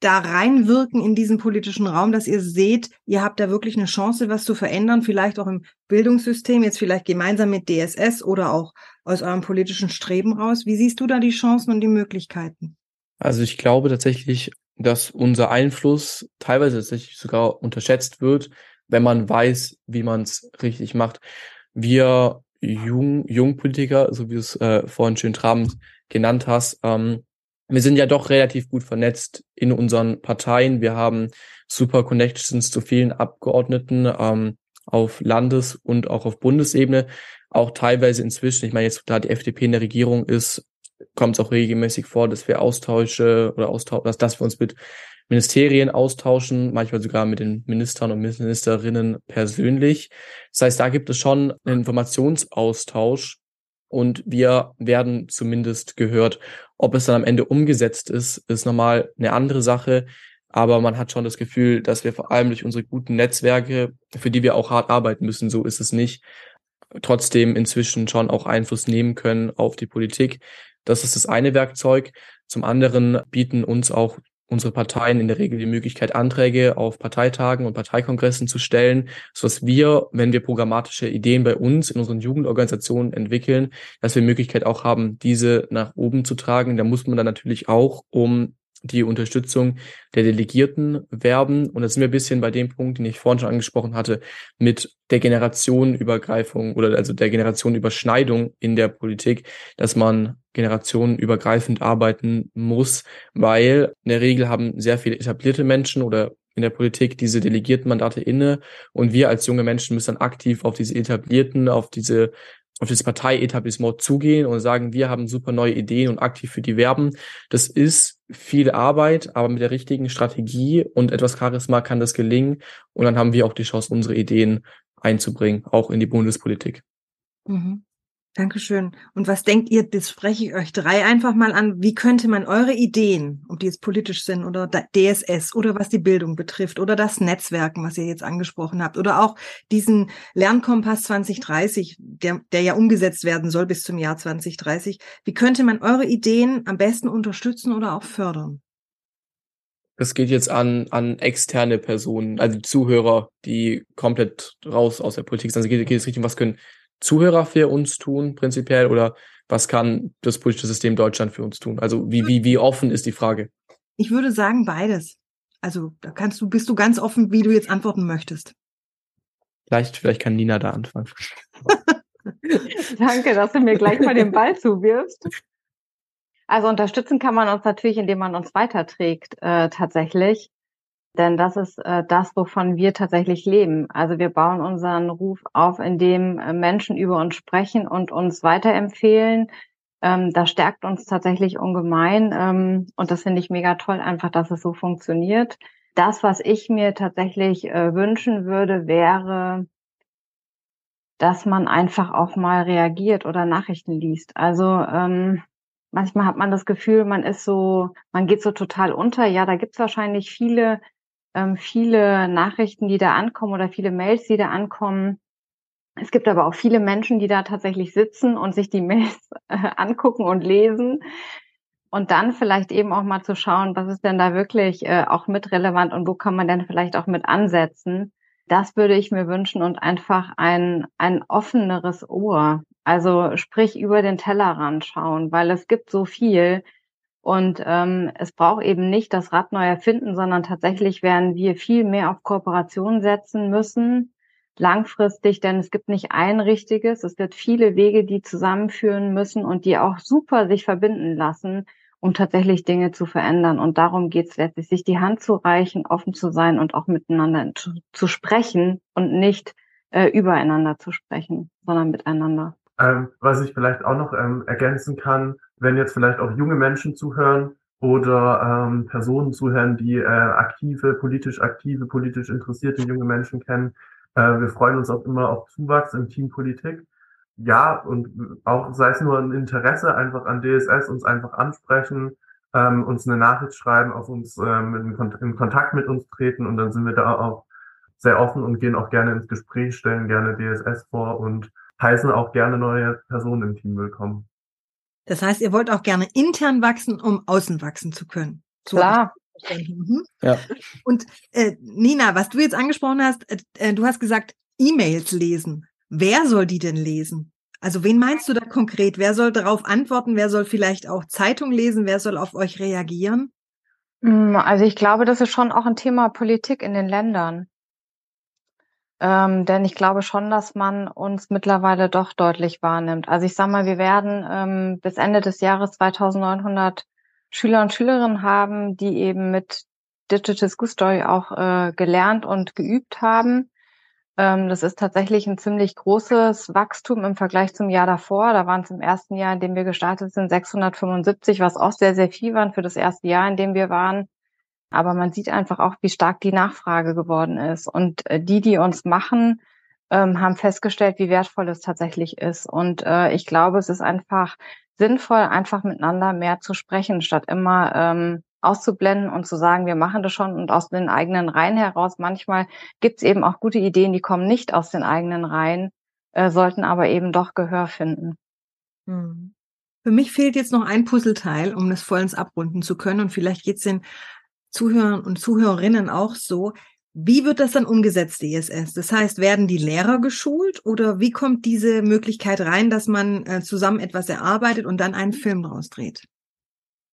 da reinwirken in diesen politischen Raum, dass ihr seht, ihr habt da wirklich eine Chance, was zu verändern, vielleicht auch im Bildungssystem, jetzt vielleicht gemeinsam mit DSS oder auch aus eurem politischen Streben raus. Wie siehst du da die Chancen und die Möglichkeiten? Also ich glaube tatsächlich, dass unser Einfluss teilweise tatsächlich sogar unterschätzt wird, wenn man weiß, wie man es richtig macht. Wir Jung, Jungpolitiker, so wie du es äh, vorhin schön trabend genannt hast, ähm, wir sind ja doch relativ gut vernetzt in unseren Parteien. Wir haben super Connections zu vielen Abgeordneten ähm, auf Landes- und auch auf Bundesebene. Auch teilweise inzwischen, ich meine, jetzt da die FDP in der Regierung ist, kommt es auch regelmäßig vor, dass wir Austausche oder austauschen, dass, dass wir uns mit Ministerien austauschen, manchmal sogar mit den Ministern und Ministerinnen persönlich. Das heißt, da gibt es schon einen Informationsaustausch und wir werden zumindest gehört. Ob es dann am Ende umgesetzt ist, ist nochmal eine andere Sache. Aber man hat schon das Gefühl, dass wir vor allem durch unsere guten Netzwerke, für die wir auch hart arbeiten müssen, so ist es nicht, trotzdem inzwischen schon auch Einfluss nehmen können auf die Politik. Das ist das eine Werkzeug. Zum anderen bieten uns auch unsere Parteien in der Regel die Möglichkeit, Anträge auf Parteitagen und Parteikongressen zu stellen, so dass wir, wenn wir programmatische Ideen bei uns in unseren Jugendorganisationen entwickeln, dass wir Möglichkeit auch haben, diese nach oben zu tragen. Da muss man dann natürlich auch um die Unterstützung der Delegierten werben. Und da sind wir ein bisschen bei dem Punkt, den ich vorhin schon angesprochen hatte, mit der Generationenübergreifung oder also der Generationenüberschneidung in der Politik, dass man generationenübergreifend arbeiten muss, weil in der Regel haben sehr viele etablierte Menschen oder in der Politik diese delegierten Mandate inne und wir als junge Menschen müssen dann aktiv auf diese etablierten, auf diese auf das Parteietablissement zugehen und sagen, wir haben super neue Ideen und aktiv für die werben. Das ist viel Arbeit, aber mit der richtigen Strategie und etwas Charisma kann das gelingen. Und dann haben wir auch die Chance, unsere Ideen einzubringen, auch in die Bundespolitik. Mhm. Dankeschön. Und was denkt ihr, das spreche ich euch drei einfach mal an, wie könnte man eure Ideen, ob die jetzt politisch sind oder DSS oder was die Bildung betrifft oder das Netzwerken, was ihr jetzt angesprochen habt oder auch diesen Lernkompass 2030, der, der ja umgesetzt werden soll bis zum Jahr 2030, wie könnte man eure Ideen am besten unterstützen oder auch fördern? Das geht jetzt an, an externe Personen, also Zuhörer, die komplett raus aus der Politik sind. Also geht, geht es richtig, was können Zuhörer für uns tun, prinzipiell, oder was kann das politische System Deutschland für uns tun? Also wie, wie, wie offen ist die Frage? Ich würde sagen beides. Also da kannst du, bist du ganz offen, wie du jetzt antworten möchtest. Vielleicht, vielleicht kann Nina da anfangen. *laughs* Danke, dass du mir gleich mal den Ball zuwirfst. Also unterstützen kann man uns natürlich, indem man uns weiterträgt, äh, tatsächlich. Denn das ist äh, das, wovon wir tatsächlich leben. Also wir bauen unseren Ruf auf, indem äh, Menschen über uns sprechen und uns weiterempfehlen. Ähm, das stärkt uns tatsächlich ungemein. Ähm, und das finde ich mega toll, einfach, dass es so funktioniert. Das, was ich mir tatsächlich äh, wünschen würde, wäre, dass man einfach auch mal reagiert oder Nachrichten liest. Also ähm, manchmal hat man das Gefühl, man ist so, man geht so total unter. Ja, da gibt's wahrscheinlich viele ähm, viele Nachrichten, die da ankommen oder viele Mails, die da ankommen. Es gibt aber auch viele Menschen, die da tatsächlich sitzen und sich die *laughs* Mails äh, angucken und lesen. Und dann vielleicht eben auch mal zu schauen, was ist denn da wirklich äh, auch mit relevant und wo kann man denn vielleicht auch mit ansetzen. Das würde ich mir wünschen und einfach ein, ein offeneres Ohr. Also sprich über den Tellerrand schauen, weil es gibt so viel, und ähm, es braucht eben nicht das Rad neu erfinden, sondern tatsächlich werden wir viel mehr auf Kooperation setzen müssen, langfristig, denn es gibt nicht ein richtiges. Es wird viele Wege, die zusammenführen müssen und die auch super sich verbinden lassen, um tatsächlich Dinge zu verändern. Und darum geht es letztlich, sich die Hand zu reichen, offen zu sein und auch miteinander zu, zu sprechen und nicht äh, übereinander zu sprechen, sondern miteinander. Ähm, was ich vielleicht auch noch ähm, ergänzen kann, wenn jetzt vielleicht auch junge Menschen zuhören oder ähm, Personen zuhören, die äh, aktive, politisch aktive, politisch interessierte junge Menschen kennen. Äh, wir freuen uns auch immer auf Zuwachs im Team Politik. Ja, und auch sei es nur ein Interesse einfach an DSS, uns einfach ansprechen, ähm, uns eine Nachricht schreiben, auf uns ähm, in, in Kontakt mit uns treten und dann sind wir da auch sehr offen und gehen auch gerne ins Gespräch, stellen gerne DSS vor und heißen auch gerne neue Personen im Team willkommen. Das heißt, ihr wollt auch gerne intern wachsen, um außen wachsen zu können. So Klar. Mhm. Ja. Und äh, Nina, was du jetzt angesprochen hast, äh, äh, du hast gesagt, E-Mails lesen. Wer soll die denn lesen? Also wen meinst du da konkret? Wer soll darauf antworten? Wer soll vielleicht auch Zeitung lesen? Wer soll auf euch reagieren? Mm, also ich glaube, das ist schon auch ein Thema Politik in den Ländern. Ähm, denn ich glaube schon, dass man uns mittlerweile doch deutlich wahrnimmt. Also ich sage mal, wir werden ähm, bis Ende des Jahres 2900 Schüler und Schülerinnen haben, die eben mit Digital School Story auch äh, gelernt und geübt haben. Ähm, das ist tatsächlich ein ziemlich großes Wachstum im Vergleich zum Jahr davor. Da waren es im ersten Jahr, in dem wir gestartet sind, 675, was auch sehr, sehr viel waren für das erste Jahr, in dem wir waren. Aber man sieht einfach auch, wie stark die Nachfrage geworden ist. Und äh, die, die uns machen, ähm, haben festgestellt, wie wertvoll es tatsächlich ist. Und äh, ich glaube, es ist einfach sinnvoll, einfach miteinander mehr zu sprechen, statt immer ähm, auszublenden und zu sagen, wir machen das schon und aus den eigenen Reihen heraus. Manchmal gibt es eben auch gute Ideen, die kommen nicht aus den eigenen Reihen, äh, sollten aber eben doch Gehör finden. Hm. Für mich fehlt jetzt noch ein Puzzleteil, um das vollends abrunden zu können. Und vielleicht geht es den Zuhörern und Zuhörerinnen auch so. Wie wird das dann umgesetzt, DSS? Das heißt, werden die Lehrer geschult oder wie kommt diese Möglichkeit rein, dass man äh, zusammen etwas erarbeitet und dann einen Film draus dreht?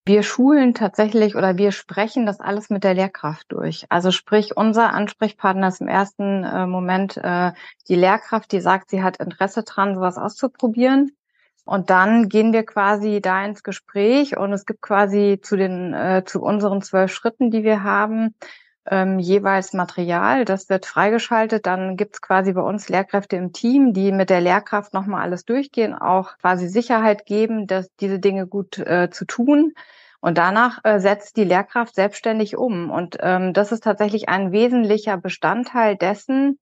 Wir schulen tatsächlich oder wir sprechen das alles mit der Lehrkraft durch. Also sprich, unser Ansprechpartner ist im ersten äh, Moment äh, die Lehrkraft, die sagt, sie hat Interesse dran, sowas auszuprobieren. Und dann gehen wir quasi da ins Gespräch und es gibt quasi zu den äh, zu unseren zwölf Schritten, die wir haben, ähm, jeweils Material. Das wird freigeschaltet. Dann gibt es quasi bei uns Lehrkräfte im Team, die mit der Lehrkraft nochmal alles durchgehen, auch quasi Sicherheit geben, dass diese Dinge gut äh, zu tun. Und danach äh, setzt die Lehrkraft selbstständig um. Und ähm, das ist tatsächlich ein wesentlicher Bestandteil dessen,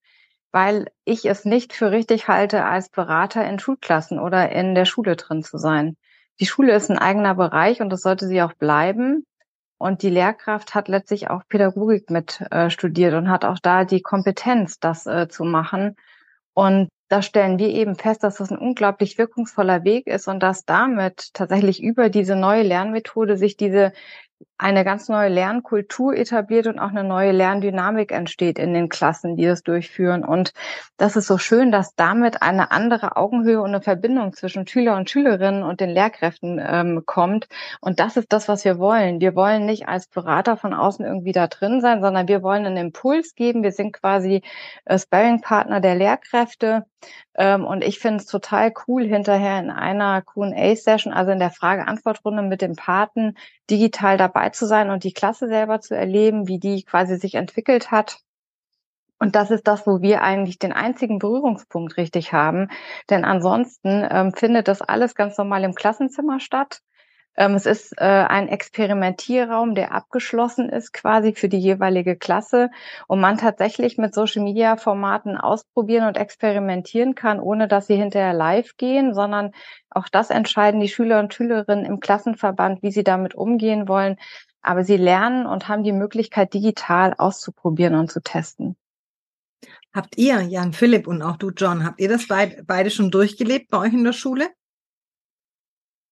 weil ich es nicht für richtig halte, als Berater in Schulklassen oder in der Schule drin zu sein. Die Schule ist ein eigener Bereich und das sollte sie auch bleiben. Und die Lehrkraft hat letztlich auch Pädagogik mit äh, studiert und hat auch da die Kompetenz, das äh, zu machen. Und da stellen wir eben fest, dass das ein unglaublich wirkungsvoller Weg ist und dass damit tatsächlich über diese neue Lernmethode sich diese eine ganz neue Lernkultur etabliert und auch eine neue Lerndynamik entsteht in den Klassen, die das durchführen. Und das ist so schön, dass damit eine andere Augenhöhe und eine Verbindung zwischen Schüler und Schülerinnen und den Lehrkräften ähm, kommt. Und das ist das, was wir wollen. Wir wollen nicht als Berater von außen irgendwie da drin sein, sondern wir wollen einen Impuls geben. Wir sind quasi äh, Sparring-Partner der Lehrkräfte. Ähm, und ich finde es total cool, hinterher in einer Q&A-Session, also in der Frage-Antwort-Runde mit dem Paten, digital dabei zu sein und die Klasse selber zu erleben, wie die quasi sich entwickelt hat. Und das ist das, wo wir eigentlich den einzigen Berührungspunkt richtig haben. Denn ansonsten ähm, findet das alles ganz normal im Klassenzimmer statt. Ähm, es ist äh, ein Experimentierraum, der abgeschlossen ist quasi für die jeweilige Klasse und man tatsächlich mit Social-Media-Formaten ausprobieren und experimentieren kann, ohne dass sie hinterher live gehen, sondern auch das entscheiden die Schüler und Schülerinnen im Klassenverband, wie sie damit umgehen wollen. Aber sie lernen und haben die Möglichkeit, digital auszuprobieren und zu testen. Habt ihr, Jan Philipp und auch du, John, habt ihr das beide schon durchgelebt bei euch in der Schule?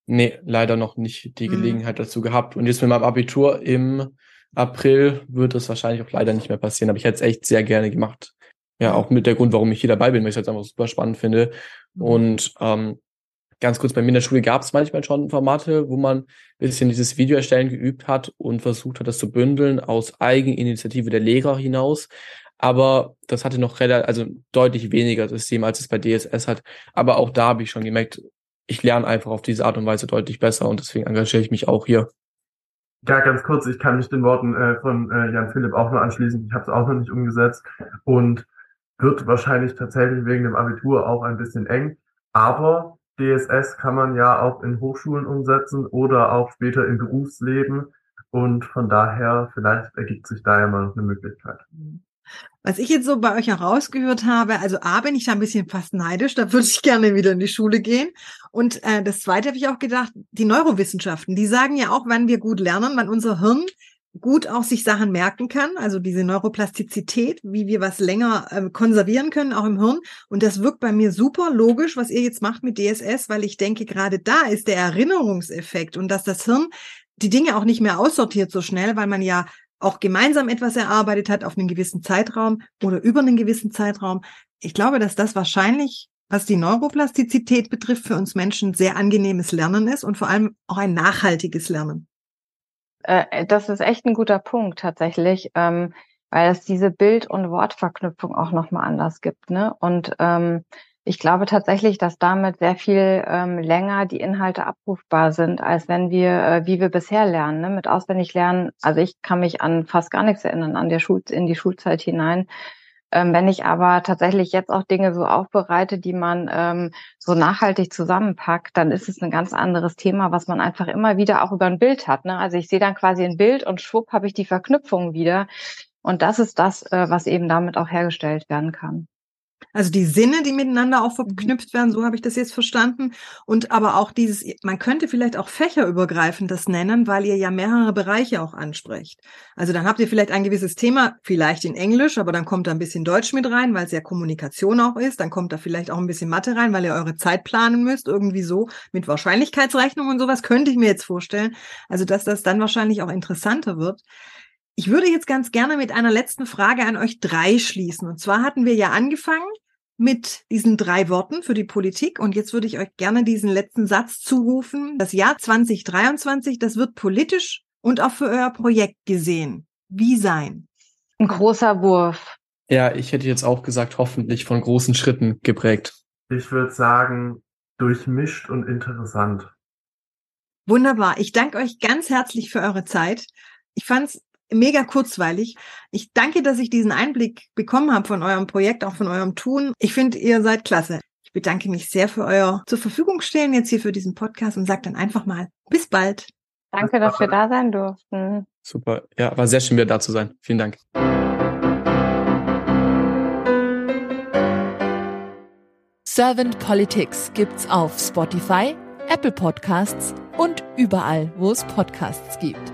Nee, leider noch nicht die mhm. Gelegenheit mhm. dazu gehabt. Und jetzt mit meinem Abitur im April wird das wahrscheinlich auch leider nicht mehr passieren. Aber ich hätte es echt sehr gerne gemacht. Ja, auch mit der Grund, warum ich hier dabei bin, weil ich es halt einfach super spannend finde. Mhm. Und ähm, ganz kurz, bei mir in der Schule gab es manchmal schon Formate, wo man ein bisschen dieses Video erstellen geübt hat und versucht hat, das zu bündeln aus Eigeninitiative der Lehrer hinaus. Aber das hatte noch relativ, also deutlich weniger System, als es bei DSS hat. Aber auch da habe ich schon gemerkt, ich lerne einfach auf diese Art und Weise deutlich besser und deswegen engagiere ich mich auch hier. Ja, ganz kurz, ich kann mich den Worten äh, von äh, Jan Philipp auch nur anschließen. Ich habe es auch noch nicht umgesetzt und wird wahrscheinlich tatsächlich wegen dem Abitur auch ein bisschen eng. Aber DSS kann man ja auch in Hochschulen umsetzen oder auch später im Berufsleben. Und von daher, vielleicht ergibt sich da ja mal noch eine Möglichkeit. Mhm. Was ich jetzt so bei euch herausgehört habe, also A, bin ich da ein bisschen fast neidisch, da würde ich *laughs* gerne wieder in die Schule gehen. Und äh, das Zweite habe ich auch gedacht, die Neurowissenschaften, die sagen ja auch, wann wir gut lernen, wann unser Hirn gut auch sich Sachen merken kann, also diese Neuroplastizität, wie wir was länger äh, konservieren können, auch im Hirn. Und das wirkt bei mir super logisch, was ihr jetzt macht mit DSS, weil ich denke, gerade da ist der Erinnerungseffekt und dass das Hirn die Dinge auch nicht mehr aussortiert so schnell, weil man ja auch gemeinsam etwas erarbeitet hat auf einen gewissen Zeitraum oder über einen gewissen Zeitraum. Ich glaube, dass das wahrscheinlich, was die Neuroplastizität betrifft, für uns Menschen sehr angenehmes Lernen ist und vor allem auch ein nachhaltiges Lernen. Äh, das ist echt ein guter Punkt tatsächlich, ähm, weil es diese Bild- und Wortverknüpfung auch nochmal anders gibt. Ne? Und ähm, ich glaube tatsächlich, dass damit sehr viel ähm, länger die Inhalte abrufbar sind, als wenn wir, äh, wie wir bisher lernen, ne? mit auswendig lernen. Also ich kann mich an fast gar nichts erinnern, an der Schul in die Schulzeit hinein. Ähm, wenn ich aber tatsächlich jetzt auch Dinge so aufbereite, die man ähm, so nachhaltig zusammenpackt, dann ist es ein ganz anderes Thema, was man einfach immer wieder auch über ein Bild hat. Ne? Also ich sehe dann quasi ein Bild und schwupp habe ich die Verknüpfung wieder. Und das ist das, äh, was eben damit auch hergestellt werden kann. Also die Sinne, die miteinander auch mhm. verknüpft werden, so habe ich das jetzt verstanden. Und aber auch dieses, man könnte vielleicht auch fächerübergreifend das nennen, weil ihr ja mehrere Bereiche auch ansprecht. Also dann habt ihr vielleicht ein gewisses Thema, vielleicht in Englisch, aber dann kommt da ein bisschen Deutsch mit rein, weil es ja Kommunikation auch ist. Dann kommt da vielleicht auch ein bisschen Mathe rein, weil ihr eure Zeit planen müsst, irgendwie so mit Wahrscheinlichkeitsrechnung und sowas, könnte ich mir jetzt vorstellen. Also dass das dann wahrscheinlich auch interessanter wird. Ich würde jetzt ganz gerne mit einer letzten Frage an euch drei schließen. Und zwar hatten wir ja angefangen mit diesen drei Worten für die Politik. Und jetzt würde ich euch gerne diesen letzten Satz zurufen. Das Jahr 2023, das wird politisch und auch für euer Projekt gesehen. Wie sein? Ein großer Wurf. Ja, ich hätte jetzt auch gesagt, hoffentlich von großen Schritten geprägt. Ich würde sagen, durchmischt und interessant. Wunderbar. Ich danke euch ganz herzlich für eure Zeit. Ich fand es mega kurzweilig. Ich danke, dass ich diesen Einblick bekommen habe von eurem Projekt, auch von eurem Tun. Ich finde, ihr seid klasse. Ich bedanke mich sehr für euer zur Verfügung stehen jetzt hier für diesen Podcast und sage dann einfach mal bis bald. Danke, dass wir da sein durften. Super. Ja, war sehr schön, wieder da zu sein. Vielen Dank. Servant Politics gibt's auf Spotify, Apple Podcasts und überall, wo es Podcasts gibt.